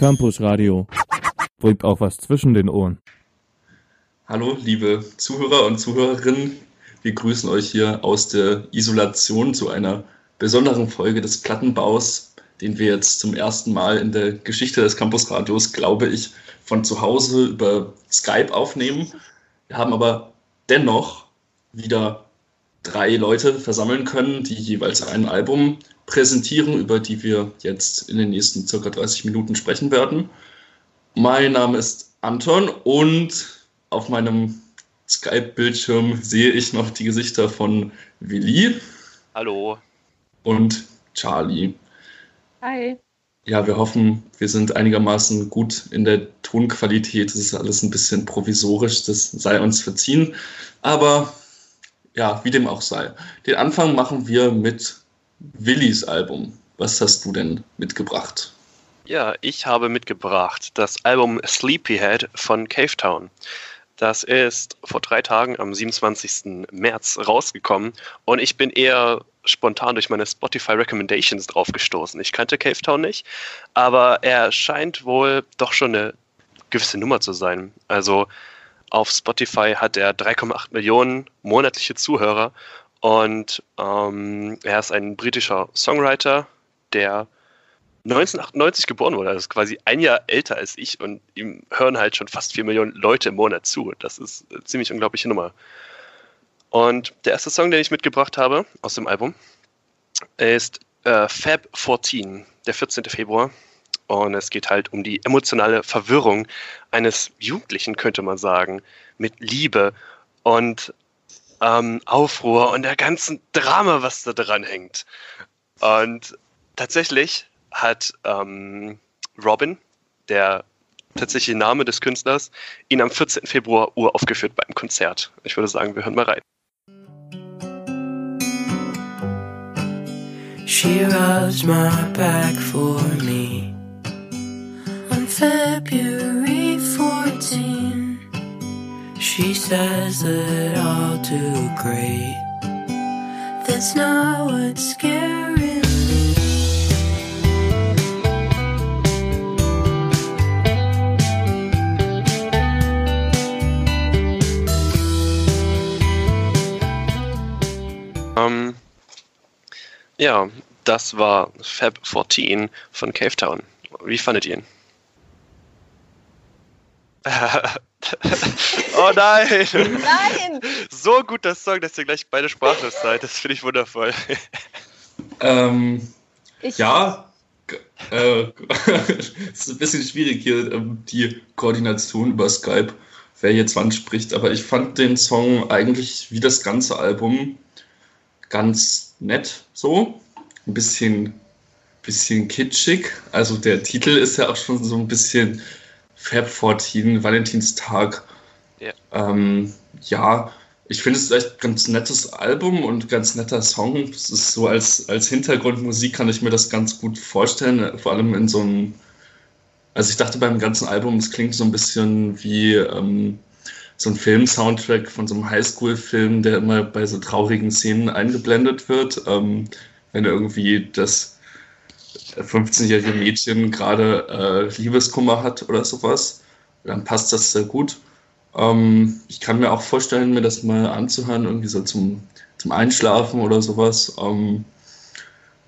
Campus Radio. Bringt auch was zwischen den Ohren. Hallo, liebe Zuhörer und Zuhörerinnen. Wir grüßen euch hier aus der Isolation zu einer besonderen Folge des Plattenbaus, den wir jetzt zum ersten Mal in der Geschichte des Campusradios, glaube ich, von zu Hause über Skype aufnehmen. Wir haben aber dennoch wieder drei Leute versammeln können, die jeweils ein Album präsentieren, über die wir jetzt in den nächsten circa 30 Minuten sprechen werden. Mein Name ist Anton und auf meinem Skype-Bildschirm sehe ich noch die Gesichter von Willi. Hallo. Und Charlie. Hi. Ja, wir hoffen, wir sind einigermaßen gut in der Tonqualität. Das ist alles ein bisschen provisorisch, das sei uns verziehen. Aber ja, wie dem auch sei. Den Anfang machen wir mit Willis Album. Was hast du denn mitgebracht? Ja, ich habe mitgebracht das Album Sleepyhead von Cavetown. Das ist vor drei Tagen am 27. März rausgekommen und ich bin eher spontan durch meine Spotify Recommendations draufgestoßen. Ich kannte Cavetown nicht, aber er scheint wohl doch schon eine gewisse Nummer zu sein. Also auf Spotify hat er 3,8 Millionen monatliche Zuhörer und ähm, er ist ein britischer Songwriter, der 1998 geboren wurde, also quasi ein Jahr älter als ich und ihm hören halt schon fast 4 Millionen Leute im Monat zu. Das ist eine ziemlich unglaubliche Nummer. Und der erste Song, den ich mitgebracht habe aus dem Album, ist äh, Fab 14, der 14. Februar. Und es geht halt um die emotionale Verwirrung eines Jugendlichen, könnte man sagen, mit Liebe und ähm, Aufruhr und der ganzen Drama, was da dran hängt. Und tatsächlich hat ähm, Robin, der tatsächliche Name des Künstlers, ihn am 14. Februar uraufgeführt beim Konzert. Ich würde sagen, wir hören mal rein. She rubs my back for me February 14. She says that I'll do great. That's not what's scaring me. Ähm, ja, das war Fab 14 von Cavetown. Wie fandet ihr ihn? oh nein! Nein! So gut das Song, dass ihr gleich beide sprachlos seid. Das finde ich wundervoll. Ähm, ja, äh, es ist ein bisschen schwierig hier, ähm, die Koordination über Skype, wer jetzt wann spricht, aber ich fand den Song eigentlich wie das ganze Album ganz nett so. Ein bisschen, bisschen kitschig. Also der Titel ist ja auch schon so ein bisschen Fab 14, Valentinstag. Ja. Ähm, ja, ich finde es echt ein ganz nettes Album und ganz netter Song. Es ist so als, als Hintergrundmusik kann ich mir das ganz gut vorstellen, vor allem in so einem. Also ich dachte beim ganzen Album, es klingt so ein bisschen wie ähm, so ein Film-Soundtrack von so einem Highschool-Film, der immer bei so traurigen Szenen eingeblendet wird, ähm, wenn irgendwie das 15-jährige Mädchen gerade äh, Liebeskummer hat oder sowas, dann passt das sehr gut. Ähm, ich kann mir auch vorstellen, mir das mal anzuhören, irgendwie so zum, zum Einschlafen oder sowas. Ähm,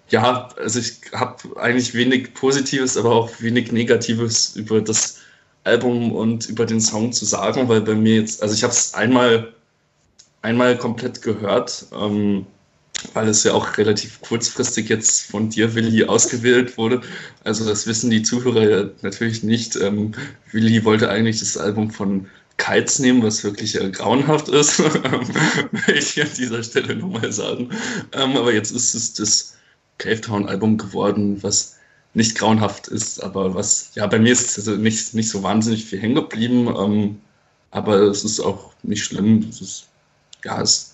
ja, also ich habe eigentlich wenig Positives, aber auch wenig Negatives über das Album und über den Song zu sagen, weil bei mir jetzt, also ich habe es einmal, einmal komplett gehört, ähm, weil es ja auch relativ kurzfristig jetzt von dir, Willi, ausgewählt wurde. Also das wissen die Zuhörer ja natürlich nicht. Ähm, Willi wollte eigentlich das Album von Kites nehmen, was wirklich äh, grauenhaft ist, will ich an dieser Stelle nur mal sagen. Ähm, aber jetzt ist es das Cavetown-Album geworden, was nicht grauenhaft ist, aber was, ja, bei mir ist also nicht, nicht so wahnsinnig viel hängen geblieben, ähm, aber es ist auch nicht schlimm. Es ist, ja, es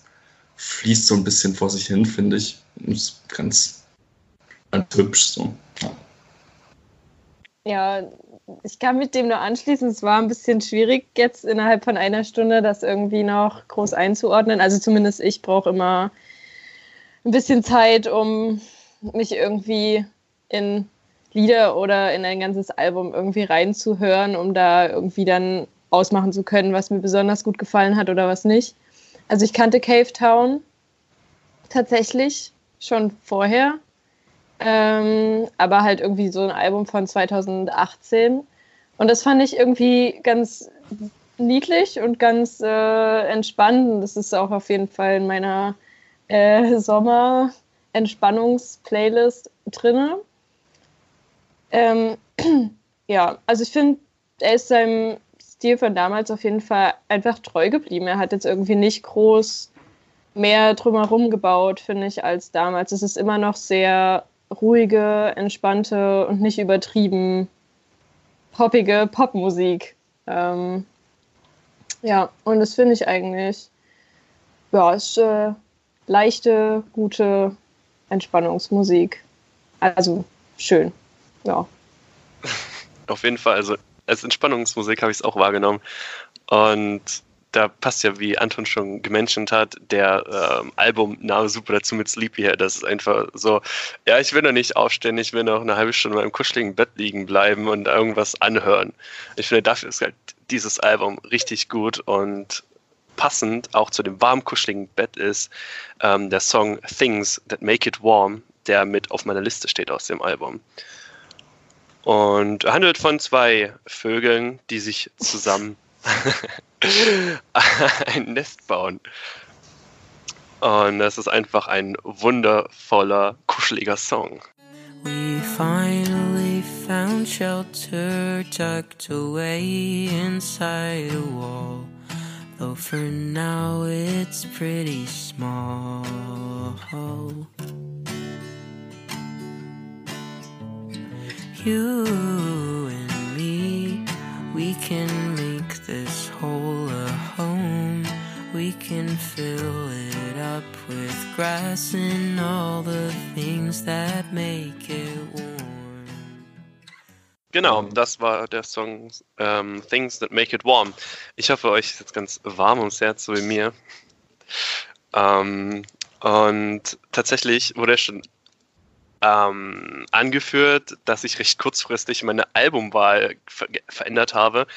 fließt so ein bisschen vor sich hin, finde ich. Ist ganz, ganz hübsch so. Ja. ja, ich kann mit dem nur anschließen. Es war ein bisschen schwierig, jetzt innerhalb von einer Stunde das irgendwie noch groß einzuordnen. Also zumindest ich brauche immer ein bisschen Zeit, um mich irgendwie in Lieder oder in ein ganzes Album irgendwie reinzuhören, um da irgendwie dann ausmachen zu können, was mir besonders gut gefallen hat oder was nicht. Also ich kannte Cave Town tatsächlich schon vorher, ähm, aber halt irgendwie so ein Album von 2018. Und das fand ich irgendwie ganz niedlich und ganz äh, entspannend. Das ist auch auf jeden Fall in meiner äh, Sommer-Entspannungs-Playlist drin. Ähm, ja, also ich finde, er ist seinem Stil von damals auf jeden Fall einfach treu geblieben. Er hat jetzt irgendwie nicht groß mehr drumherum gebaut, finde ich, als damals. Es ist immer noch sehr ruhige, entspannte und nicht übertrieben poppige Popmusik. Ähm, ja, und das finde ich eigentlich, ja, ist äh, leichte, gute Entspannungsmusik. Also schön, ja. Auf jeden Fall, also als Entspannungsmusik habe ich es auch wahrgenommen. Und da passt ja, wie Anton schon gemenschent hat, der ähm, Albumname super dazu mit Sleepyhead. Das ist einfach so, ja, ich will noch nicht aufstehen, ich will noch eine halbe Stunde im kuscheligen Bett liegen bleiben und irgendwas anhören. Ich finde, dafür ist halt dieses Album richtig gut und passend auch zu dem warm kuscheligen Bett ist ähm, der Song Things That Make It Warm, der mit auf meiner Liste steht aus dem Album. Und handelt von zwei Vögeln, die sich zusammen ein Nest bauen. Und das ist einfach ein wundervoller, kuscheliger Song. We finally found shelter tucked away inside a wall. Though for now it's pretty small. You and me, we can make this whole a home. We can fill it up with grass and all the things that make it warm. Genau, das war der Song ähm, Things That Make It Warm. Ich hoffe, euch ist jetzt ganz warm ums Herz, so wie mir. Ähm, und tatsächlich wurde er schon ähm, angeführt, dass ich recht kurzfristig meine Albumwahl ver verändert habe.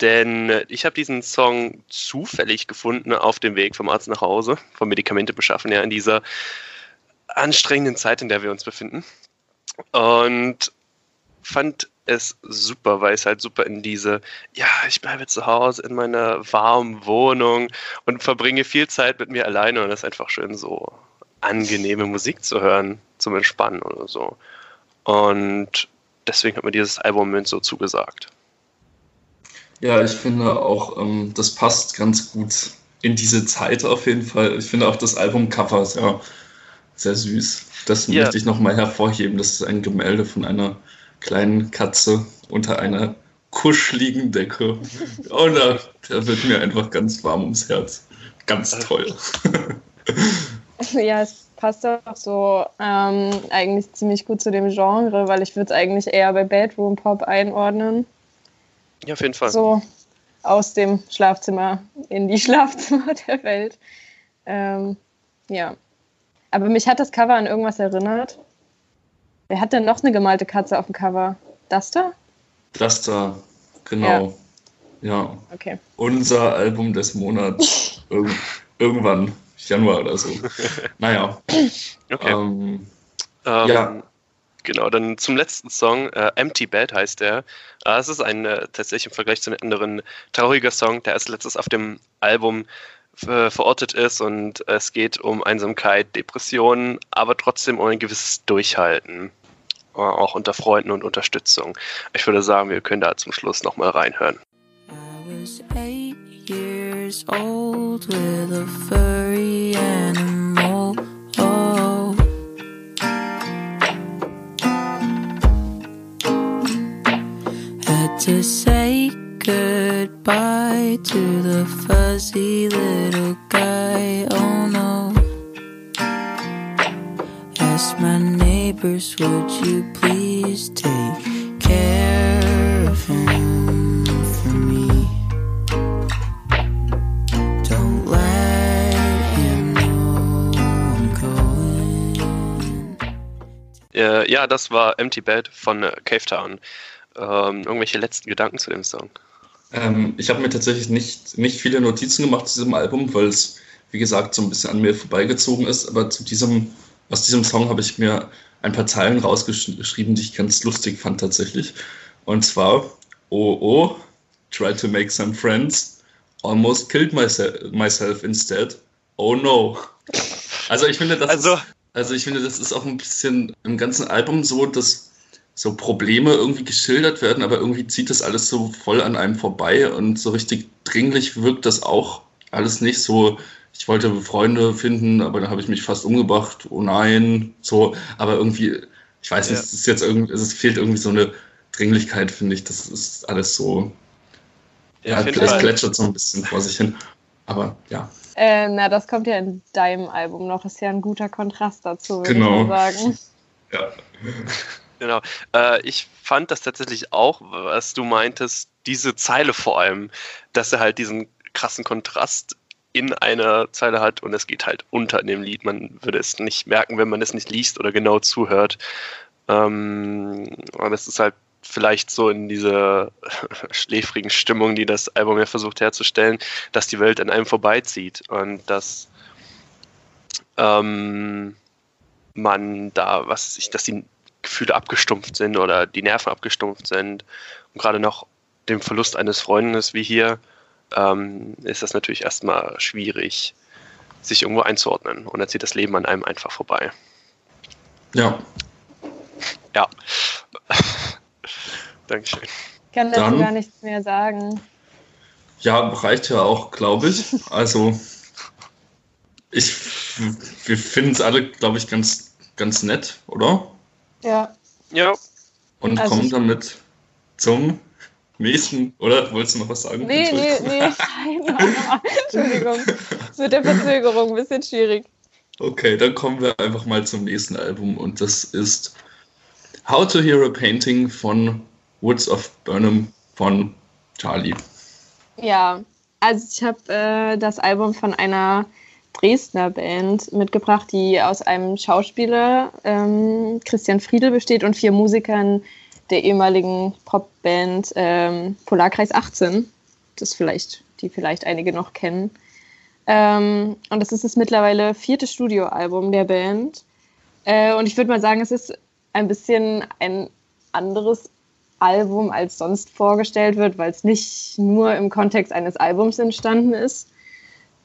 Denn ich habe diesen Song zufällig gefunden auf dem Weg vom Arzt nach Hause, vom Medikamente beschaffen, ja, in dieser anstrengenden Zeit, in der wir uns befinden. Und fand es super, weil es halt super in diese, ja, ich bleibe zu Hause in meiner warmen Wohnung und verbringe viel Zeit mit mir alleine und das ist einfach schön so angenehme Musik zu hören, zum Entspannen oder so. Und deswegen hat mir dieses Album so zugesagt. Ja, ich finde auch, ähm, das passt ganz gut in diese Zeit auf jeden Fall. Ich finde auch das Albumcover sehr, sehr süß. Das ja. möchte ich nochmal hervorheben. Das ist ein Gemälde von einer kleinen Katze unter einer kuscheligen Decke. Und da, da wird mir einfach ganz warm ums Herz. Ganz toll. Ja, es passt auch so ähm, eigentlich ziemlich gut zu dem Genre, weil ich würde es eigentlich eher bei Bedroom Pop einordnen. Ja, auf jeden Fall. So aus dem Schlafzimmer in die Schlafzimmer der Welt. Ähm, ja. Aber mich hat das Cover an irgendwas erinnert. Wer hat denn noch eine gemalte Katze auf dem Cover? Das da? Das da, genau. Ja. ja. Okay. Unser Album des Monats. Ir irgendwann. Januar oder so. Naja. Okay. Ähm, ähm, ja. Genau, dann zum letzten Song, äh, Empty Bed heißt der. Äh, es ist ein äh, tatsächlich im Vergleich zu den anderen trauriger Song, der als letztes auf dem Album äh, verortet ist und es geht um Einsamkeit, Depressionen, aber trotzdem um ein gewisses Durchhalten. Äh, auch unter Freunden und Unterstützung. Ich würde sagen, wir können da zum Schluss nochmal reinhören. Old with a furry animal. Oh. Had to say goodbye to the fuzzy little guy. Oh no. Ask my neighbors, would you please take Äh, ja, das war Empty Bed von äh, Cave Town. Ähm, irgendwelche letzten Gedanken zu dem Song? Ähm, ich habe mir tatsächlich nicht, nicht viele Notizen gemacht zu diesem Album, weil es, wie gesagt, so ein bisschen an mir vorbeigezogen ist. Aber zu diesem, aus diesem Song habe ich mir ein paar Zeilen rausgeschrieben, die ich ganz lustig fand tatsächlich. Und zwar, oh oh, try to make some friends, almost killed myself, myself instead, oh no. Also ich finde, das also, ist, also ich finde, das ist auch ein bisschen im ganzen Album so, dass so Probleme irgendwie geschildert werden, aber irgendwie zieht das alles so voll an einem vorbei und so richtig dringlich wirkt das auch alles nicht so. Ich wollte Freunde finden, aber dann habe ich mich fast umgebracht. Oh nein, so. Aber irgendwie, ich weiß nicht, ja. es ist jetzt irgendwie, es fehlt irgendwie so eine Dringlichkeit, finde ich. Das ist alles so. Ja, es plätschert so ein bisschen vor sich hin. Aber ja. Äh, na, das kommt ja in deinem Album noch. Ist ja ein guter Kontrast dazu, würde genau. ich mal sagen. Ja. Genau. Äh, ich fand das tatsächlich auch, was du meintest, diese Zeile vor allem, dass er halt diesen krassen Kontrast in einer Zeile hat und es geht halt unter in dem Lied. Man würde es nicht merken, wenn man es nicht liest oder genau zuhört. Ähm, und es ist halt vielleicht so in dieser schläfrigen Stimmung, die das Album ja versucht herzustellen, dass die Welt an einem vorbeizieht und dass ähm, man da, was sich, dass die Gefühle abgestumpft sind oder die Nerven abgestumpft sind. Und gerade nach dem Verlust eines Freundes wie hier ähm, ist das natürlich erstmal schwierig, sich irgendwo einzuordnen. Und dann zieht das Leben an einem einfach vorbei. Ja. Ja. Dankeschön. Ich kann dazu gar nichts mehr sagen. Ja, reicht ja auch, glaube ich. Also, ich, wir finden es alle, glaube ich, ganz, ganz nett, oder? Ja. Ja. Und also kommen damit zum nächsten, oder? Wolltest du noch was sagen? Nee, nee, nee, nein, Entschuldigung. Es wird der Verzögerung ein bisschen schwierig. Okay, dann kommen wir einfach mal zum nächsten Album und das ist How to Hear a Painting von Woods of Burnham von Charlie. Ja, also ich habe äh, das Album von einer Dresdner Band mitgebracht, die aus einem Schauspieler, ähm, Christian Friedel, besteht und vier Musikern der ehemaligen Popband ähm, Polarkreis 18. Das vielleicht, die vielleicht einige noch kennen. Ähm, und das ist das mittlerweile vierte Studioalbum der Band. Äh, und ich würde mal sagen, es ist ein bisschen ein anderes Album als sonst vorgestellt wird, weil es nicht nur im Kontext eines Albums entstanden ist,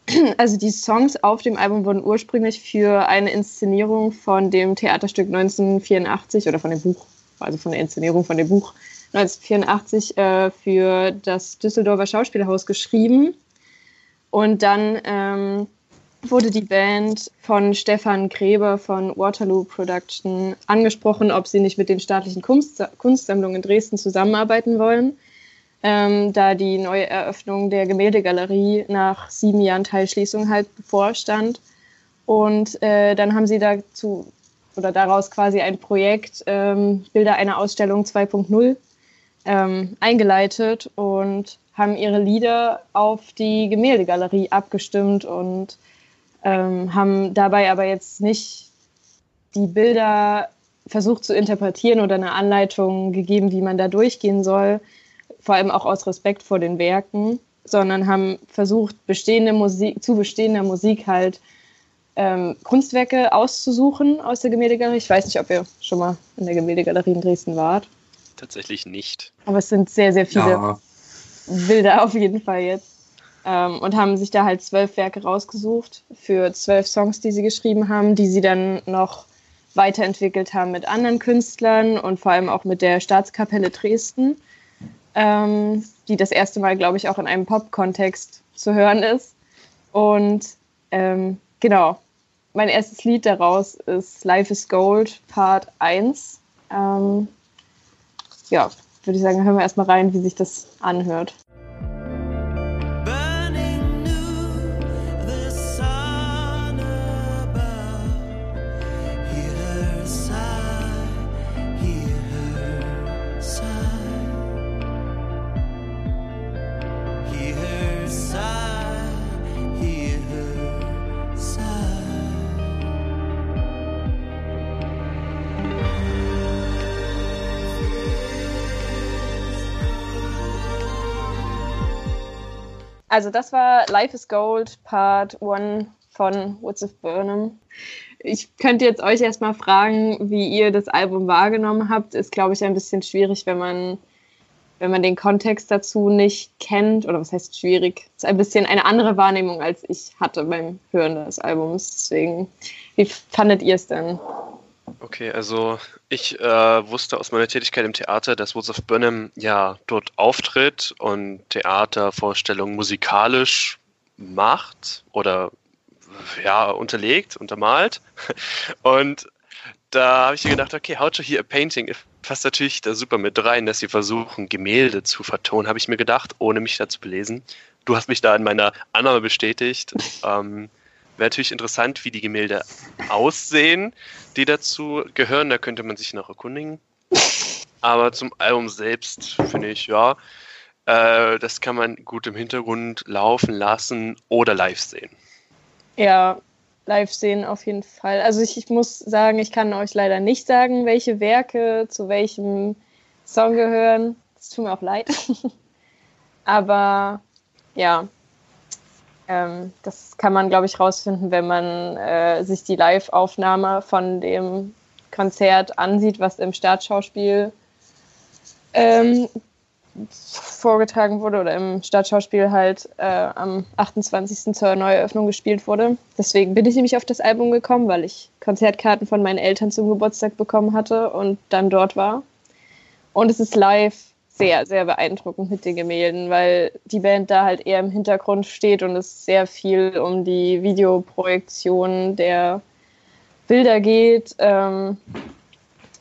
also die Songs auf dem Album wurden ursprünglich für eine Inszenierung von dem Theaterstück 1984 oder von dem Buch, also von der Inszenierung von dem Buch 1984 äh, für das Düsseldorfer Schauspielhaus geschrieben. Und dann ähm, wurde die Band von Stefan Gräber von Waterloo Production angesprochen, ob sie nicht mit den staatlichen Kunst Kunstsammlungen in Dresden zusammenarbeiten wollen ähm, da die neue Eröffnung der Gemäldegalerie nach sieben Jahren Teilschließung halt bevorstand. Und äh, dann haben sie dazu oder daraus quasi ein Projekt ähm, Bilder einer Ausstellung 2.0 ähm, eingeleitet und haben ihre Lieder auf die Gemäldegalerie abgestimmt und ähm, haben dabei aber jetzt nicht die Bilder versucht zu interpretieren oder eine Anleitung gegeben, wie man da durchgehen soll, vor allem auch aus Respekt vor den Werken, sondern haben versucht, bestehende Musik, zu bestehender Musik halt ähm, Kunstwerke auszusuchen aus der Gemäldegalerie. Ich weiß nicht, ob ihr schon mal in der Gemäldegalerie in Dresden wart. Tatsächlich nicht. Aber es sind sehr, sehr viele ja. Bilder auf jeden Fall jetzt. Ähm, und haben sich da halt zwölf Werke rausgesucht für zwölf Songs, die sie geschrieben haben, die sie dann noch weiterentwickelt haben mit anderen Künstlern und vor allem auch mit der Staatskapelle Dresden ähm, die das erste Mal, glaube ich, auch in einem Pop-Kontext zu hören ist. Und ähm, genau, mein erstes Lied daraus ist Life is Gold, Part 1. Ähm, ja, würde ich sagen, hören wir erstmal rein, wie sich das anhört. Also das war Life is Gold Part 1 von Woods of Burnham. Ich könnte jetzt euch erstmal fragen, wie ihr das Album wahrgenommen habt. Ist, glaube ich, ein bisschen schwierig, wenn man, wenn man den Kontext dazu nicht kennt. Oder was heißt schwierig? Ist ein bisschen eine andere Wahrnehmung, als ich hatte beim Hören des Albums. Deswegen, wie fandet ihr es denn? Okay, also ich äh, wusste aus meiner Tätigkeit im Theater, dass of Burnham ja dort auftritt und Theatervorstellungen musikalisch macht oder ja, unterlegt, untermalt. Und da habe ich mir gedacht, okay, how to hear a painting passt natürlich da super mit rein, dass sie versuchen, Gemälde zu vertonen, habe ich mir gedacht, ohne mich da zu belesen. Du hast mich da in meiner Annahme bestätigt. Ähm, Wäre natürlich interessant, wie die Gemälde aussehen, die dazu gehören. Da könnte man sich noch erkundigen. Aber zum Album selbst finde ich, ja, äh, das kann man gut im Hintergrund laufen lassen oder live sehen. Ja, live sehen auf jeden Fall. Also ich, ich muss sagen, ich kann euch leider nicht sagen, welche Werke zu welchem Song gehören. Es tut mir auch leid. Aber ja, ähm, das kann man, glaube ich, rausfinden, wenn man äh, sich die Live-Aufnahme von dem Konzert ansieht, was im Staatsschauspiel ähm, vorgetragen wurde oder im Stadtschauspiel halt äh, am 28. zur Neueröffnung gespielt wurde. Deswegen bin ich nämlich auf das Album gekommen, weil ich Konzertkarten von meinen Eltern zum Geburtstag bekommen hatte und dann dort war. Und es ist live sehr, sehr beeindruckend mit den Gemälden, weil die Band da halt eher im Hintergrund steht und es sehr viel um die Videoprojektion der Bilder geht. Ähm,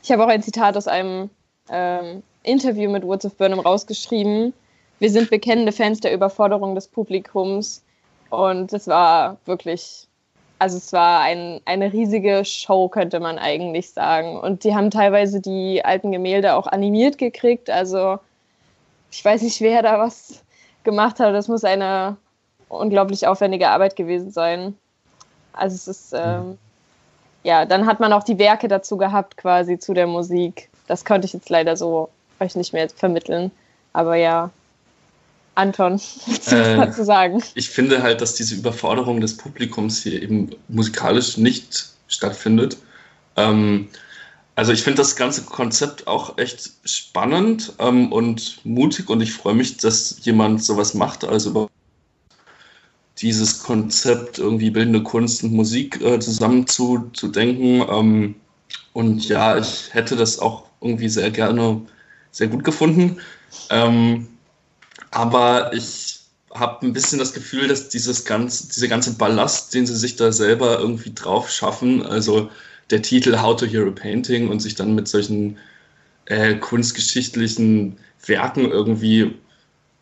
ich habe auch ein Zitat aus einem ähm, Interview mit Woods of Burnham rausgeschrieben. Wir sind bekennende Fans der Überforderung des Publikums. Und es war wirklich, also es war ein, eine riesige Show, könnte man eigentlich sagen. Und die haben teilweise die alten Gemälde auch animiert gekriegt. Also ich weiß nicht, wer da was gemacht hat. Das muss eine unglaublich aufwendige Arbeit gewesen sein. Also es ist, ähm, ja, dann hat man auch die Werke dazu gehabt, quasi zu der Musik. Das konnte ich jetzt leider so euch nicht mehr vermitteln. Aber ja, Anton, was äh, dazu sagen? Ich finde halt, dass diese Überforderung des Publikums hier eben musikalisch nicht stattfindet. Ähm, also ich finde das ganze Konzept auch echt spannend ähm, und mutig und ich freue mich, dass jemand sowas macht, also über dieses Konzept irgendwie bildende Kunst und Musik äh, zusammen zu, zu denken. Ähm, und ja, ich hätte das auch irgendwie sehr gerne sehr gut gefunden. Ähm, aber ich habe ein bisschen das Gefühl, dass dieses ganze, diese ganze Ballast, den sie sich da selber irgendwie drauf schaffen, also der Titel How to Hear a Painting und sich dann mit solchen äh, kunstgeschichtlichen Werken irgendwie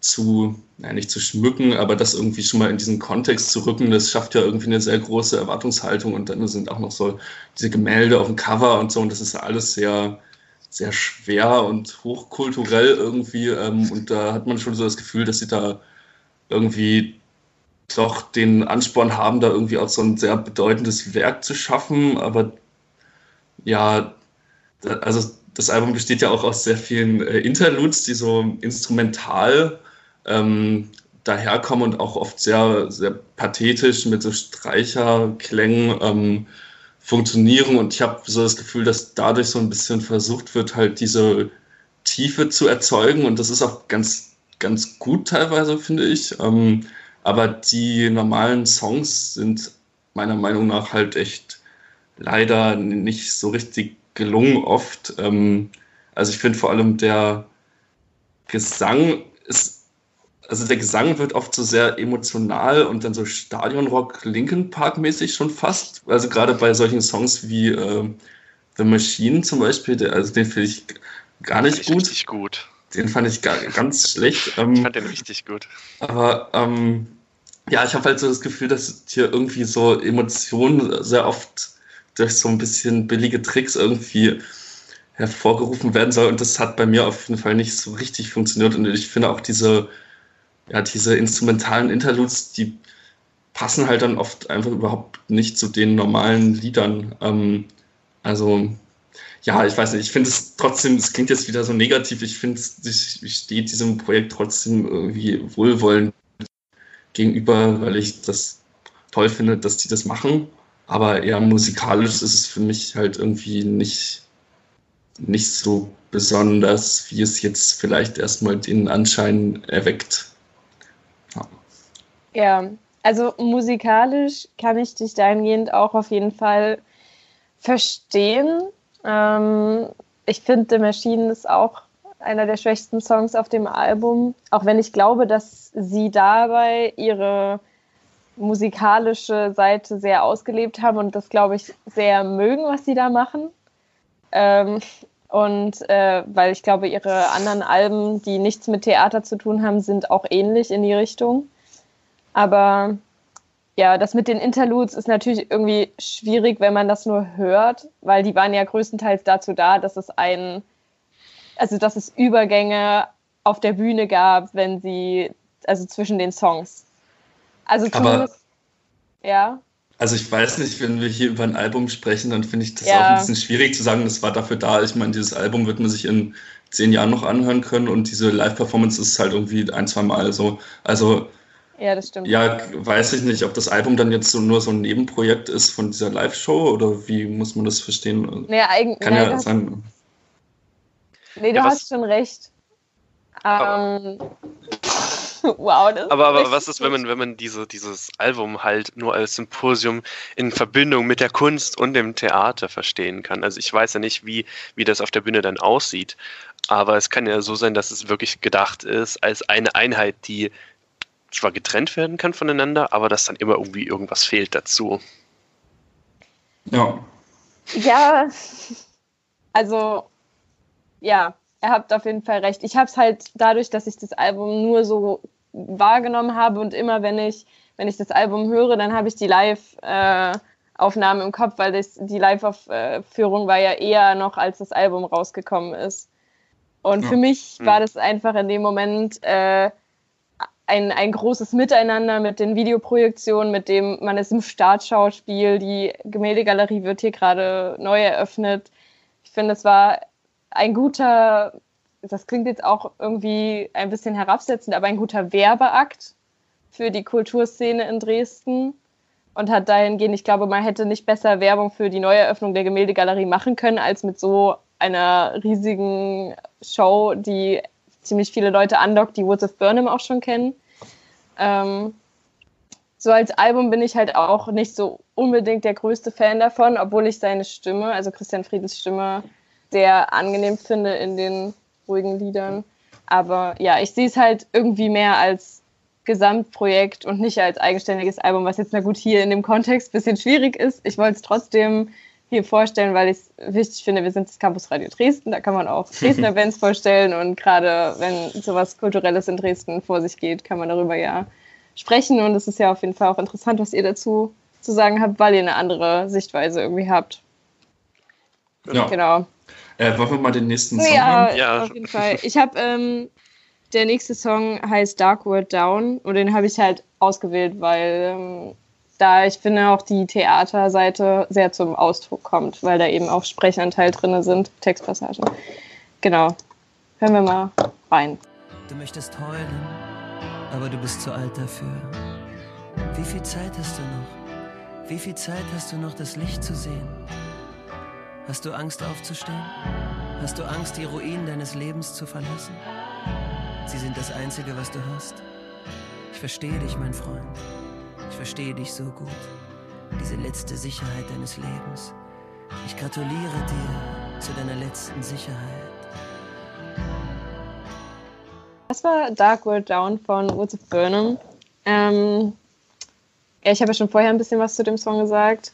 zu, naja, nicht zu schmücken, aber das irgendwie schon mal in diesen Kontext zu rücken, das schafft ja irgendwie eine sehr große Erwartungshaltung und dann sind auch noch so diese Gemälde auf dem Cover und so und das ist ja alles sehr, sehr schwer und hochkulturell irgendwie. Ähm, und da hat man schon so das Gefühl, dass sie da irgendwie doch den Ansporn haben, da irgendwie auch so ein sehr bedeutendes Werk zu schaffen. Aber ja, da, also das Album besteht ja auch aus sehr vielen äh, Interludes, die so instrumental ähm, daherkommen und auch oft sehr, sehr pathetisch mit so Streicherklängen. Ähm, funktionieren. Und ich habe so das Gefühl, dass dadurch so ein bisschen versucht wird, halt diese Tiefe zu erzeugen. Und das ist auch ganz, ganz gut teilweise, finde ich. Ähm, aber die normalen Songs sind meiner Meinung nach halt echt leider nicht so richtig gelungen oft. Ähm, also ich finde vor allem der Gesang ist also der Gesang wird oft so sehr emotional und dann so Stadionrock Linkin Park mäßig schon fast. Also gerade bei solchen Songs wie äh, The Machine zum Beispiel, der, also den finde ich gar nicht gut. Richtig gut. Den fand ich gar, ganz schlecht. Ähm, ich fand den richtig gut. Aber ähm, ja, ich habe halt so das Gefühl, dass hier irgendwie so Emotionen sehr oft durch so ein bisschen billige Tricks irgendwie hervorgerufen werden soll. Und das hat bei mir auf jeden Fall nicht so richtig funktioniert. Und ich finde auch diese ja, diese instrumentalen Interludes, die passen halt dann oft einfach überhaupt nicht zu den normalen Liedern. Ähm, also, ja, ich weiß nicht, ich finde es trotzdem, es klingt jetzt wieder so negativ, ich finde, ich stehe diesem Projekt trotzdem irgendwie wohlwollend gegenüber, weil ich das toll finde, dass die das machen. Aber eher musikalisch ist es für mich halt irgendwie nicht, nicht so besonders, wie es jetzt vielleicht erstmal den Anschein erweckt. Ja. also musikalisch kann ich dich dahingehend auch auf jeden Fall verstehen. Ähm, ich finde, The Machine ist auch einer der schwächsten Songs auf dem Album, auch wenn ich glaube, dass sie dabei ihre musikalische Seite sehr ausgelebt haben und das, glaube ich, sehr mögen, was sie da machen. Ähm, und äh, weil ich glaube, ihre anderen Alben, die nichts mit Theater zu tun haben, sind auch ähnlich in die Richtung. Aber ja, das mit den Interludes ist natürlich irgendwie schwierig, wenn man das nur hört, weil die waren ja größtenteils dazu da, dass es ein, also dass es Übergänge auf der Bühne gab, wenn sie, also zwischen den Songs. Also zumindest, Aber, ja. Also ich weiß nicht, wenn wir hier über ein Album sprechen, dann finde ich das ja. auch ein bisschen schwierig zu sagen, das war dafür da. Ich meine, dieses Album wird man sich in zehn Jahren noch anhören können und diese Live-Performance ist halt irgendwie ein, zwei Mal so. Also ja, das stimmt. Ja, weiß ich nicht, ob das Album dann jetzt so nur so ein Nebenprojekt ist von dieser Live-Show oder wie muss man das verstehen? Nee, eigentlich. Kann ja sein. Nee, du ja, hast schon recht. Ähm, wow, das aber, aber was ist, wenn man, wenn man diese, dieses Album halt nur als Symposium in Verbindung mit der Kunst und dem Theater verstehen kann? Also ich weiß ja nicht, wie, wie das auf der Bühne dann aussieht, aber es kann ja so sein, dass es wirklich gedacht ist als eine Einheit, die zwar getrennt werden kann voneinander, aber dass dann immer irgendwie irgendwas fehlt dazu. Ja. Ja, also ja, ihr habt auf jeden Fall recht. Ich habe es halt dadurch, dass ich das Album nur so wahrgenommen habe und immer, wenn ich, wenn ich das Album höre, dann habe ich die Live-Aufnahmen äh, im Kopf, weil das, die Live-Aufführung war ja eher noch, als das Album rausgekommen ist. Und ja. für mich war das einfach in dem Moment äh, ein, ein großes Miteinander mit den Videoprojektionen, mit dem man ist im Startschauspiel, die Gemäldegalerie wird hier gerade neu eröffnet. Ich finde, es war ein guter, das klingt jetzt auch irgendwie ein bisschen herabsetzend, aber ein guter Werbeakt für die Kulturszene in Dresden und hat dahingehend, ich glaube, man hätte nicht besser Werbung für die Neueröffnung der Gemäldegalerie machen können, als mit so einer riesigen Show, die ziemlich viele Leute andockt, die Woods of Burnham auch schon kennen. Ähm, so als Album bin ich halt auch nicht so unbedingt der größte Fan davon, obwohl ich seine Stimme, also Christian Friedels Stimme, sehr angenehm finde in den ruhigen Liedern. Aber ja, ich sehe es halt irgendwie mehr als Gesamtprojekt und nicht als eigenständiges Album, was jetzt na gut hier in dem Kontext ein bisschen schwierig ist. Ich wollte es trotzdem hier vorstellen, weil ich es wichtig finde, wir sind das Campus Radio Dresden, da kann man auch Dresdner Bands vorstellen und gerade wenn sowas Kulturelles in Dresden vor sich geht, kann man darüber ja sprechen und es ist ja auf jeden Fall auch interessant, was ihr dazu zu sagen habt, weil ihr eine andere Sichtweise irgendwie habt. Ja. Genau. Äh, wollen wir mal den nächsten Song ja, haben? Ja, auf jeden Fall. Ich habe, ähm, der nächste Song heißt Dark World Down und den habe ich halt ausgewählt, weil ähm, da ich finde auch die Theaterseite sehr zum Ausdruck kommt, weil da eben auch Sprechanteil drin sind, Textpassagen. Genau. Hören wir mal rein. Du möchtest heulen, aber du bist zu alt dafür. Wie viel Zeit hast du noch? Wie viel Zeit hast du noch, das Licht zu sehen? Hast du Angst aufzustehen? Hast du Angst, die Ruinen deines Lebens zu verlassen? Sie sind das Einzige, was du hast. Ich verstehe dich, mein Freund. Ich verstehe dich so gut. Diese letzte Sicherheit deines Lebens. Ich gratuliere dir zu deiner letzten Sicherheit. Das war Dark World Down von Woods of Burnham. Ähm, ja, ich habe ja schon vorher ein bisschen was zu dem Song gesagt.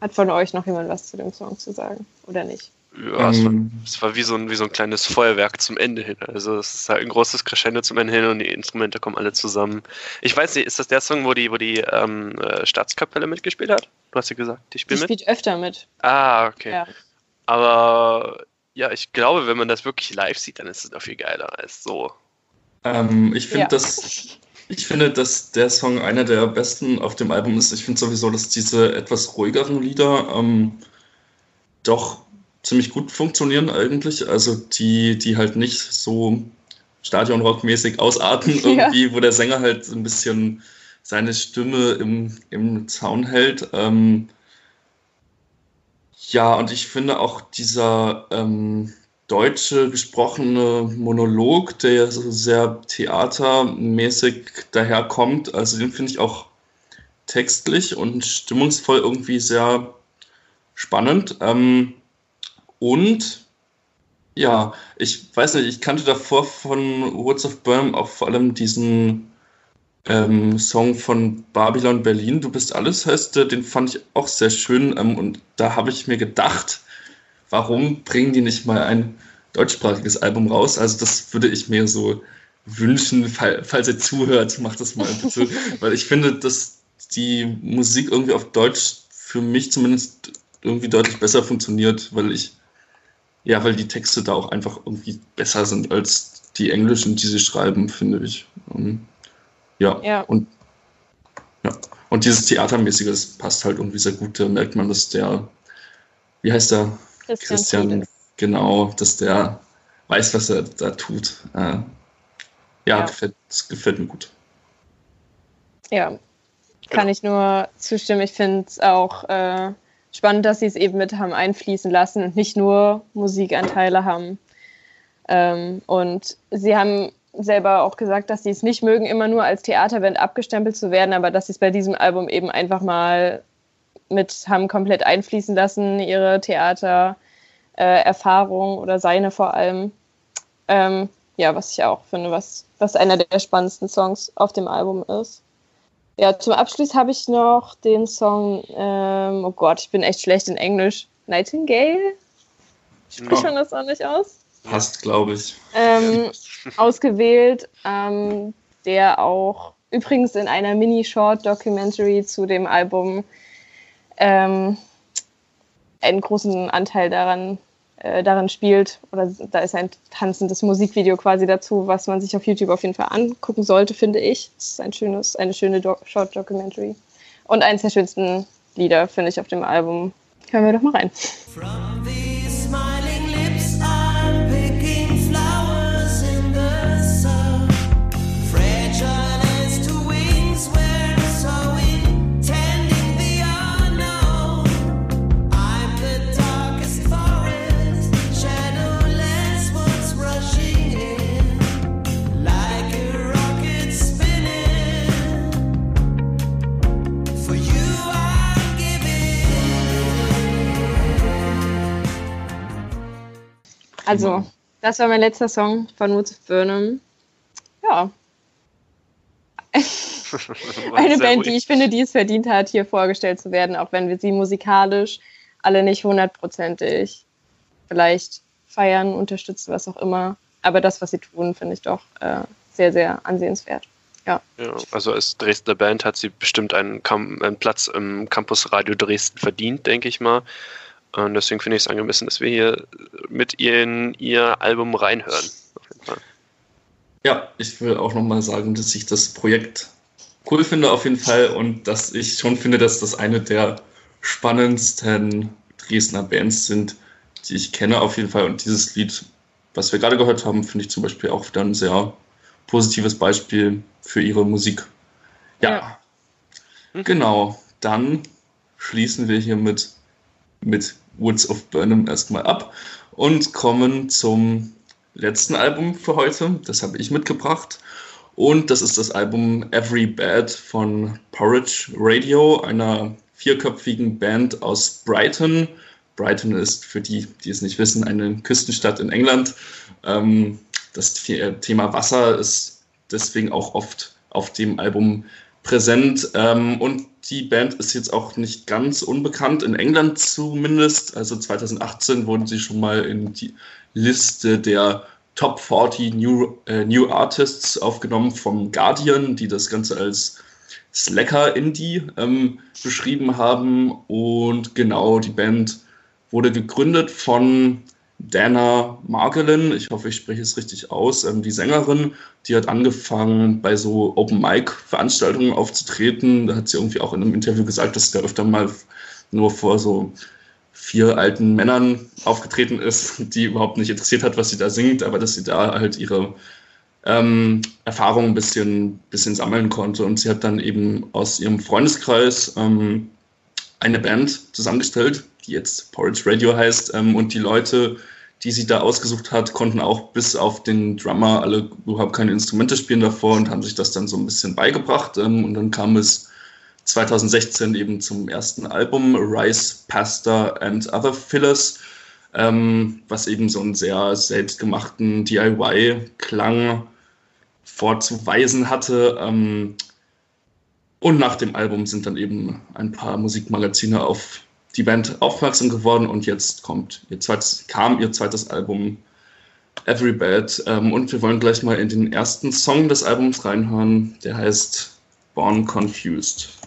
Hat von euch noch jemand was zu dem Song zu sagen oder nicht? Ja, es, war, ähm. es war wie, so ein, wie so ein kleines Feuerwerk zum Ende hin. Also es ist halt ein großes Crescendo zum Ende hin und die Instrumente kommen alle zusammen. Ich weiß nicht, ist das der Song, wo die, wo die ähm, äh, Staatskapelle mitgespielt hat? Du hast ja gesagt, die spielt mit. Die spielt öfter mit. Ah, okay. Ja. Aber ja, ich glaube, wenn man das wirklich live sieht, dann ist es noch viel geiler als so. Ähm, ich finde ja. das. Ich finde, dass der Song einer der besten auf dem Album ist. Ich finde sowieso, dass diese etwas ruhigeren Lieder ähm, doch ziemlich gut funktionieren eigentlich. Also die, die halt nicht so Stadionrockmäßig ausarten irgendwie, ja. wo der Sänger halt ein bisschen seine Stimme im, im Zaun hält. Ähm, ja, und ich finde auch dieser ähm, deutsche gesprochene Monolog, der so sehr theatermäßig daherkommt, also den finde ich auch textlich und stimmungsvoll irgendwie sehr spannend. Ähm, und ja, ich weiß nicht, ich kannte davor von Woods of Burnham auch vor allem diesen ähm, Song von Babylon Berlin, Du bist alles, heißt der, den fand ich auch sehr schön. Ähm, und da habe ich mir gedacht, warum bringen die nicht mal ein deutschsprachiges Album raus? Also das würde ich mir so wünschen, fall, falls ihr zuhört, macht das mal bitte. Weil ich finde, dass die Musik irgendwie auf Deutsch für mich zumindest irgendwie deutlich besser funktioniert, weil ich, ja, weil die Texte da auch einfach irgendwie besser sind als die englischen, die sie schreiben, finde ich. Um, ja. ja. Und, ja. Und dieses Theatermäßige, das passt halt irgendwie sehr gut. Da merkt man, dass der, wie heißt der? Christian, Christian genau, dass der weiß, was er da tut. Äh, ja, ja. Gefällt, das gefällt mir gut. Ja, kann ich nur zustimmen. Ich finde es auch äh, spannend, dass sie es eben mit haben einfließen lassen und nicht nur Musikanteile haben. Ähm, und sie haben selber auch gesagt, dass sie es nicht mögen, immer nur als Theaterband abgestempelt zu werden, aber dass sie es bei diesem Album eben einfach mal mit haben komplett einfließen lassen, ihre Theatererfahrung äh, oder seine vor allem. Ähm, ja, was ich auch finde, was, was einer der spannendsten Songs auf dem Album ist. Ja, zum Abschluss habe ich noch den Song, ähm, oh Gott, ich bin echt schlecht in Englisch. Nightingale? Spricht man das auch nicht aus? Passt, glaube ich. Ähm, ausgewählt, ähm, der auch übrigens in einer Mini-Short-Documentary zu dem Album ähm, einen großen Anteil daran, äh, daran spielt. Oder da ist ein tanzendes Musikvideo quasi dazu, was man sich auf YouTube auf jeden Fall angucken sollte, finde ich. Es ist ein schönes, eine schöne Do Short-Documentary. Und eines der schönsten Lieder, finde ich, auf dem Album. Hören wir doch mal rein. Also, das war mein letzter Song von Woods of Burnham. Ja. Eine Band, ruhig. die ich finde, die es verdient hat, hier vorgestellt zu werden, auch wenn wir sie musikalisch alle nicht hundertprozentig vielleicht feiern, unterstützen, was auch immer. Aber das, was sie tun, finde ich doch äh, sehr, sehr ansehenswert. Ja. ja. also als Dresdner Band hat sie bestimmt einen, einen Platz im Campus Radio Dresden verdient, denke ich mal. Und deswegen finde ich es angemessen, dass wir hier mit ihr in ihr Album reinhören. Ja, ich will auch nochmal sagen, dass ich das Projekt cool finde auf jeden Fall und dass ich schon finde, dass das eine der spannendsten Dresdner Bands sind, die ich kenne auf jeden Fall. Und dieses Lied, was wir gerade gehört haben, finde ich zum Beispiel auch wieder ein sehr positives Beispiel für ihre Musik. Ja, ja. Mhm. genau. Dann schließen wir hier mit, mit Woods of Burnham erstmal ab und kommen zum letzten Album für heute. Das habe ich mitgebracht. Und das ist das Album Every Bad von Porridge Radio, einer vierköpfigen Band aus Brighton. Brighton ist für die, die es nicht wissen, eine Küstenstadt in England. Ähm, das Thema Wasser ist deswegen auch oft auf dem Album präsent. Ähm, und die Band ist jetzt auch nicht ganz unbekannt, in England zumindest. Also 2018 wurden sie schon mal in die Liste der Top 40 New, äh, New Artists aufgenommen vom Guardian, die das Ganze als Slacker Indie ähm, beschrieben haben. Und genau, die Band wurde gegründet von Dana Margolin, ich hoffe, ich spreche es richtig aus, ähm, die Sängerin, die hat angefangen, bei so Open-Mic-Veranstaltungen aufzutreten. Da hat sie irgendwie auch in einem Interview gesagt, dass sie da öfter mal nur vor so vier alten Männern aufgetreten ist, die überhaupt nicht interessiert hat, was sie da singt, aber dass sie da halt ihre ähm, Erfahrung ein bisschen, bisschen sammeln konnte. Und sie hat dann eben aus ihrem Freundeskreis ähm, eine Band zusammengestellt, die jetzt Porridge Radio heißt. Ähm, und die Leute, die sie da ausgesucht hat, konnten auch bis auf den Drummer alle überhaupt keine Instrumente spielen davor und haben sich das dann so ein bisschen beigebracht. Ähm, und dann kam es 2016 eben zum ersten Album Rice, Pasta and Other Fillers, ähm, was eben so einen sehr selbstgemachten DIY-Klang vorzuweisen hatte. Ähm, und nach dem Album sind dann eben ein paar Musikmagazine auf die Band aufmerksam geworden und jetzt kommt ihr zweites, kam ihr zweites Album Every Bad. Ähm, und wir wollen gleich mal in den ersten Song des Albums reinhören, der heißt Born Confused.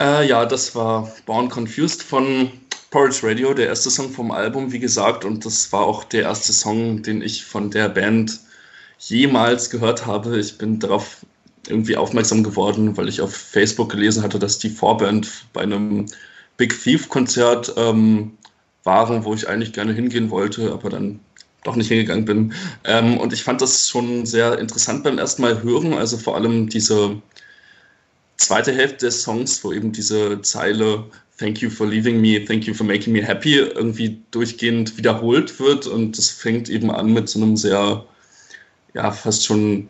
Äh, ja, das war Born Confused von Porridge Radio, der erste Song vom Album, wie gesagt. Und das war auch der erste Song, den ich von der Band jemals gehört habe. Ich bin darauf irgendwie aufmerksam geworden, weil ich auf Facebook gelesen hatte, dass die Vorband bei einem Big Thief-Konzert ähm, waren, wo ich eigentlich gerne hingehen wollte, aber dann doch nicht hingegangen bin. Ähm, und ich fand das schon sehr interessant beim ersten Mal hören, also vor allem diese zweite Hälfte des Songs, wo eben diese Zeile Thank you for leaving me, thank you for making me happy irgendwie durchgehend wiederholt wird. Und das fängt eben an mit so einem sehr, ja, fast schon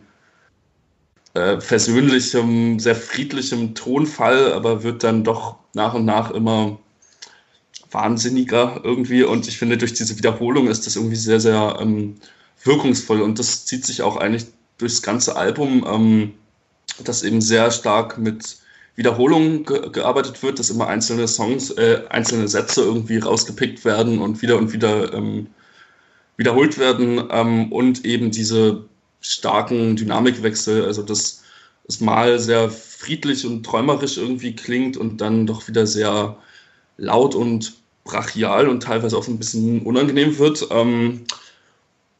äh, versöhnlichem, sehr friedlichem Tonfall, aber wird dann doch nach und nach immer wahnsinniger irgendwie. Und ich finde, durch diese Wiederholung ist das irgendwie sehr, sehr ähm, wirkungsvoll. Und das zieht sich auch eigentlich durchs ganze Album. Ähm, dass eben sehr stark mit Wiederholungen ge gearbeitet wird, dass immer einzelne Songs, äh, einzelne Sätze irgendwie rausgepickt werden und wieder und wieder ähm, wiederholt werden ähm, und eben diese starken Dynamikwechsel, also dass es mal sehr friedlich und träumerisch irgendwie klingt und dann doch wieder sehr laut und brachial und teilweise auch ein bisschen unangenehm wird. Ähm,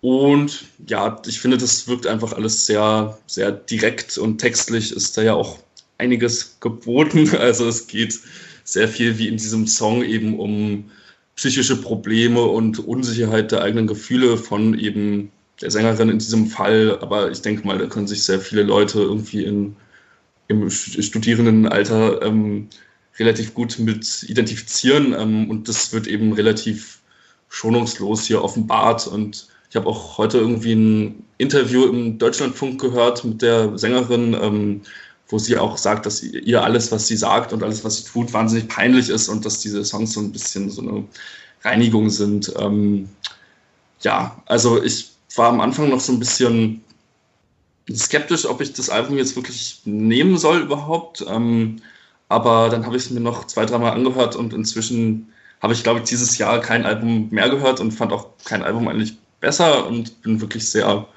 und ja, ich finde, das wirkt einfach alles sehr, sehr direkt und textlich ist da ja auch einiges geboten. Also es geht sehr viel wie in diesem Song eben um psychische Probleme und Unsicherheit der eigenen Gefühle von eben der Sängerin in diesem Fall. Aber ich denke mal, da können sich sehr viele Leute irgendwie in, im Studierendenalter ähm, relativ gut mit identifizieren. Ähm, und das wird eben relativ schonungslos hier offenbart und ich habe auch heute irgendwie ein Interview im Deutschlandfunk gehört mit der Sängerin, ähm, wo sie auch sagt, dass ihr alles, was sie sagt und alles, was sie tut, wahnsinnig peinlich ist und dass diese Songs so ein bisschen so eine Reinigung sind. Ähm, ja, also ich war am Anfang noch so ein bisschen skeptisch, ob ich das Album jetzt wirklich nehmen soll überhaupt. Ähm, aber dann habe ich es mir noch zwei, dreimal angehört und inzwischen habe ich, glaube ich, dieses Jahr kein Album mehr gehört und fand auch kein Album eigentlich besser und bin wirklich sehr,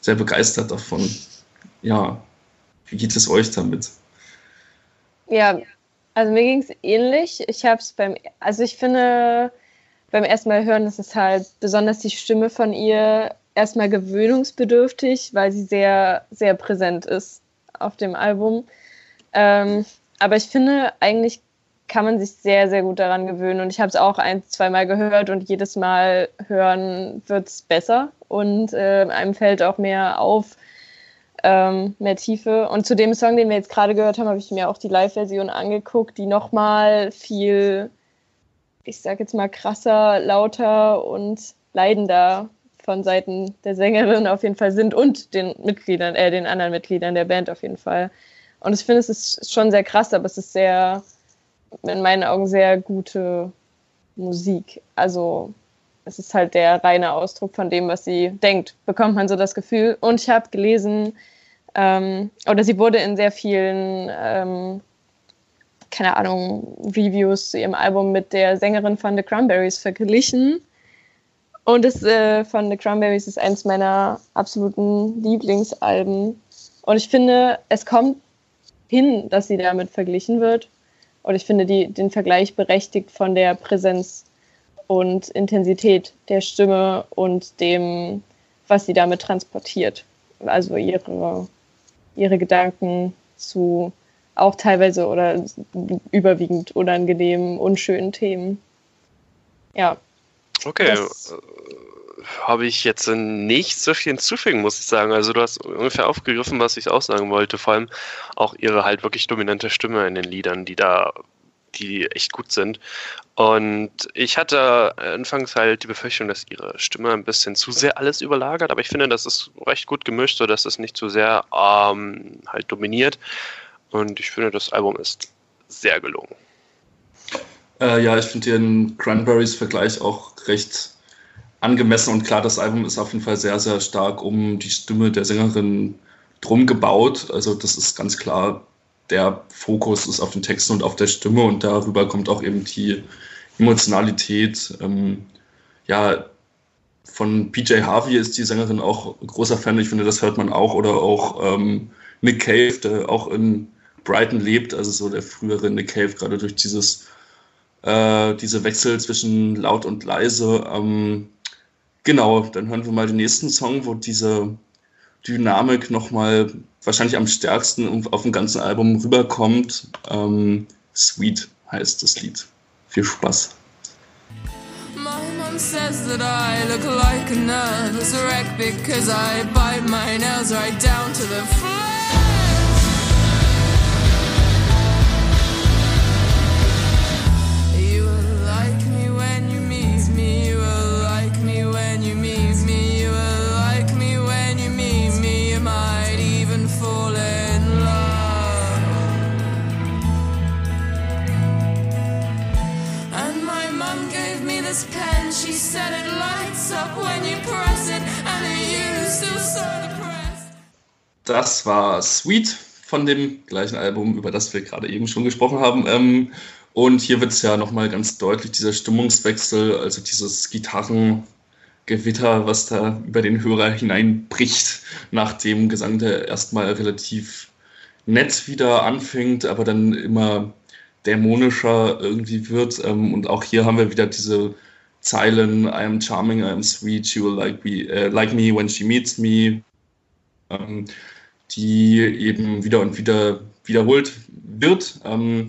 sehr begeistert davon. Ja, wie geht es euch damit? Ja, also mir ging es ähnlich. Ich habe es beim, also ich finde, beim ersten Mal hören ist es halt besonders die Stimme von ihr erstmal gewöhnungsbedürftig, weil sie sehr, sehr präsent ist auf dem Album. Ähm, aber ich finde, eigentlich kann man sich sehr, sehr gut daran gewöhnen. Und ich habe es auch ein, zweimal gehört und jedes Mal hören wird es besser und äh, einem fällt auch mehr auf, ähm, mehr Tiefe. Und zu dem Song, den wir jetzt gerade gehört haben, habe ich mir auch die Live-Version angeguckt, die nochmal viel, ich sag jetzt mal, krasser, lauter und leidender von Seiten der Sängerin auf jeden Fall sind und den Mitgliedern, äh, den anderen Mitgliedern der Band auf jeden Fall. Und ich finde, es ist schon sehr krass, aber es ist sehr, in meinen Augen sehr gute Musik. Also es ist halt der reine Ausdruck von dem, was sie denkt, bekommt man so das Gefühl. Und ich habe gelesen, ähm, oder sie wurde in sehr vielen, ähm, keine Ahnung, Reviews zu ihrem Album mit der Sängerin von The Cranberries verglichen. Und das äh, von The Cranberries ist eins meiner absoluten Lieblingsalben. Und ich finde, es kommt hin, dass sie damit verglichen wird. Und ich finde die, den Vergleich berechtigt von der Präsenz und Intensität der Stimme und dem, was sie damit transportiert. Also ihre, ihre Gedanken zu auch teilweise oder überwiegend unangenehmen, unschönen Themen. Ja. Okay. Das, habe ich jetzt nicht so viel hinzufügen, muss ich sagen. Also du hast ungefähr aufgegriffen, was ich auch sagen wollte. Vor allem auch ihre halt wirklich dominante Stimme in den Liedern, die da, die echt gut sind. Und ich hatte anfangs halt die Befürchtung, dass ihre Stimme ein bisschen zu sehr alles überlagert, aber ich finde, das ist recht gut gemischt, sodass es nicht zu sehr ähm, halt dominiert. Und ich finde, das Album ist sehr gelungen. Äh, ja, ich finde den Cranberries-Vergleich auch recht angemessen und klar, das Album ist auf jeden Fall sehr, sehr stark um die Stimme der Sängerin drum gebaut. Also das ist ganz klar, der Fokus ist auf den Texten und auf der Stimme und darüber kommt auch eben die Emotionalität. Ähm, ja, von PJ Harvey ist die Sängerin auch großer Fan. Ich finde, das hört man auch. Oder auch ähm, Nick Cave, der auch in Brighton lebt, also so der frühere Nick Cave, gerade durch dieses, äh, diese Wechsel zwischen laut und leise. Ähm, Genau, dann hören wir mal den nächsten Song, wo diese Dynamik nochmal wahrscheinlich am stärksten auf dem ganzen Album rüberkommt. Ähm, Sweet heißt das Lied. Viel Spaß. My mom says that I look like a nervous wreck because I bite my nails right down to the floor. Das war Sweet von dem gleichen Album, über das wir gerade eben schon gesprochen haben. Ähm, und hier wird es ja nochmal ganz deutlich, dieser Stimmungswechsel, also dieses Gitarrengewitter, was da über den Hörer hineinbricht, nach dem Gesang, der erstmal relativ nett wieder anfängt, aber dann immer dämonischer irgendwie wird. Ähm, und auch hier haben wir wieder diese Zeilen, I am charming, I am sweet, she will like me, uh, like me when she meets me. Ähm, die eben wieder und wieder wiederholt wird. Ähm,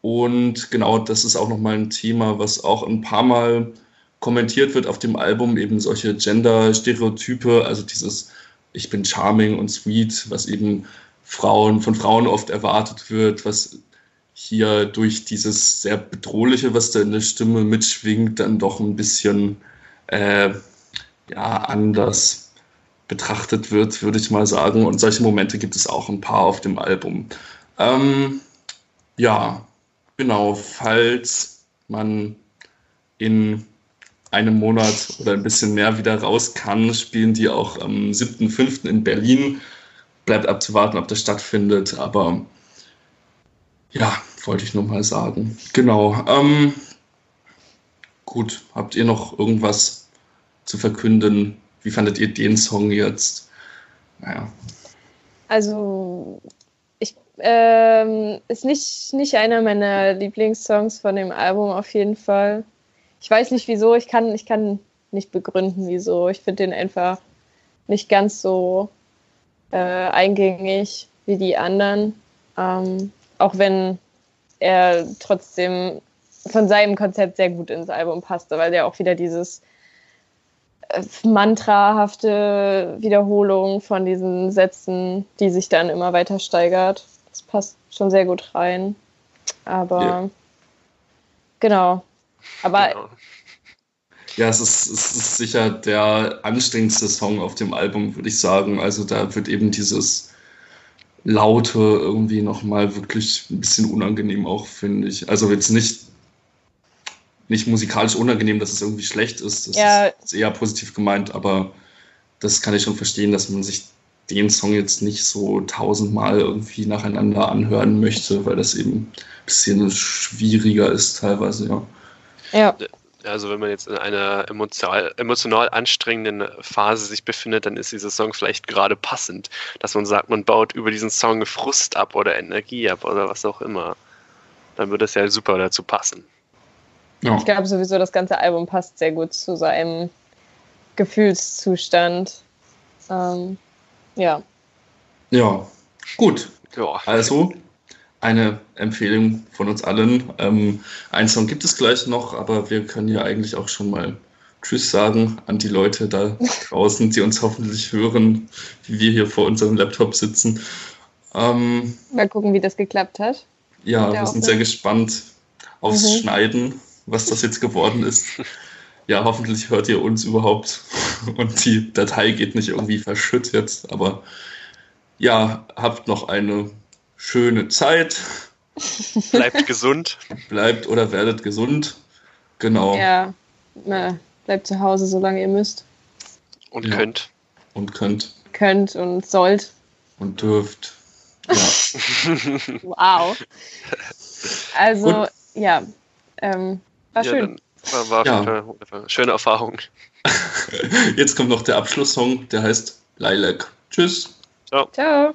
und genau das ist auch nochmal ein Thema, was auch ein paar Mal kommentiert wird auf dem Album, eben solche Gender-Stereotype, also dieses Ich bin charming und sweet, was eben Frauen von Frauen oft erwartet wird, was hier durch dieses sehr bedrohliche, was da in der Stimme mitschwingt, dann doch ein bisschen äh, ja, anders betrachtet wird, würde ich mal sagen. Und solche Momente gibt es auch ein paar auf dem Album. Ähm, ja, genau, falls man in einem Monat oder ein bisschen mehr wieder raus kann, spielen die auch am 7.5. in Berlin. Bleibt abzuwarten, ob das stattfindet, aber ja, wollte ich nur mal sagen. Genau. Ähm, gut, habt ihr noch irgendwas zu verkünden, wie fandet ihr den Song jetzt? Naja. Also, ich ähm, ist nicht, nicht einer meiner Lieblingssongs von dem Album auf jeden Fall. Ich weiß nicht wieso, ich kann, ich kann nicht begründen, wieso. Ich finde den einfach nicht ganz so äh, eingängig wie die anderen. Ähm, auch wenn er trotzdem von seinem Konzept sehr gut ins Album passte, weil er auch wieder dieses mantrahafte Wiederholung von diesen Sätzen, die sich dann immer weiter steigert. Das passt schon sehr gut rein. Aber ja. genau. Aber genau. Ja, es ist, es ist sicher der anstrengendste Song auf dem Album, würde ich sagen. Also da wird eben dieses Laute irgendwie nochmal wirklich ein bisschen unangenehm auch, finde ich. Also jetzt nicht nicht musikalisch unangenehm, dass es irgendwie schlecht ist. Das ja. ist eher positiv gemeint, aber das kann ich schon verstehen, dass man sich den Song jetzt nicht so tausendmal irgendwie nacheinander anhören möchte, weil das eben ein bisschen schwieriger ist teilweise, ja. Ja. Also wenn man jetzt in einer emotional, emotional anstrengenden Phase sich befindet, dann ist dieser Song vielleicht gerade passend, dass man sagt, man baut über diesen Song Frust ab oder Energie ab oder was auch immer. Dann würde es ja super dazu passen. Ja. Ich glaube sowieso, das ganze Album passt sehr gut zu seinem Gefühlszustand. Ähm, ja. Ja, gut. Ja. Also, eine Empfehlung von uns allen. Ähm, einen Song gibt es gleich noch, aber wir können ja eigentlich auch schon mal Tschüss sagen an die Leute da draußen, die uns hoffentlich hören, wie wir hier vor unserem Laptop sitzen. Ähm, mal gucken, wie das geklappt hat. Ja, wir sind sehr gespannt aufs mhm. Schneiden, was das jetzt geworden ist. Ja, hoffentlich hört ihr uns überhaupt und die Datei geht nicht irgendwie verschüttet, aber ja, habt noch eine schöne Zeit. Bleibt gesund. Bleibt oder werdet gesund. Genau. Ja, na, bleibt zu Hause, solange ihr müsst. Und ja. könnt. Und könnt. Könnt und sollt. Und dürft. Ja. wow. Also, Gut. ja. Ähm, war ja, schön. War, war ja. eine schöne Erfahrung. Jetzt kommt noch der Abschlusssong, der heißt Lilac. Tschüss. Ciao. Ciao.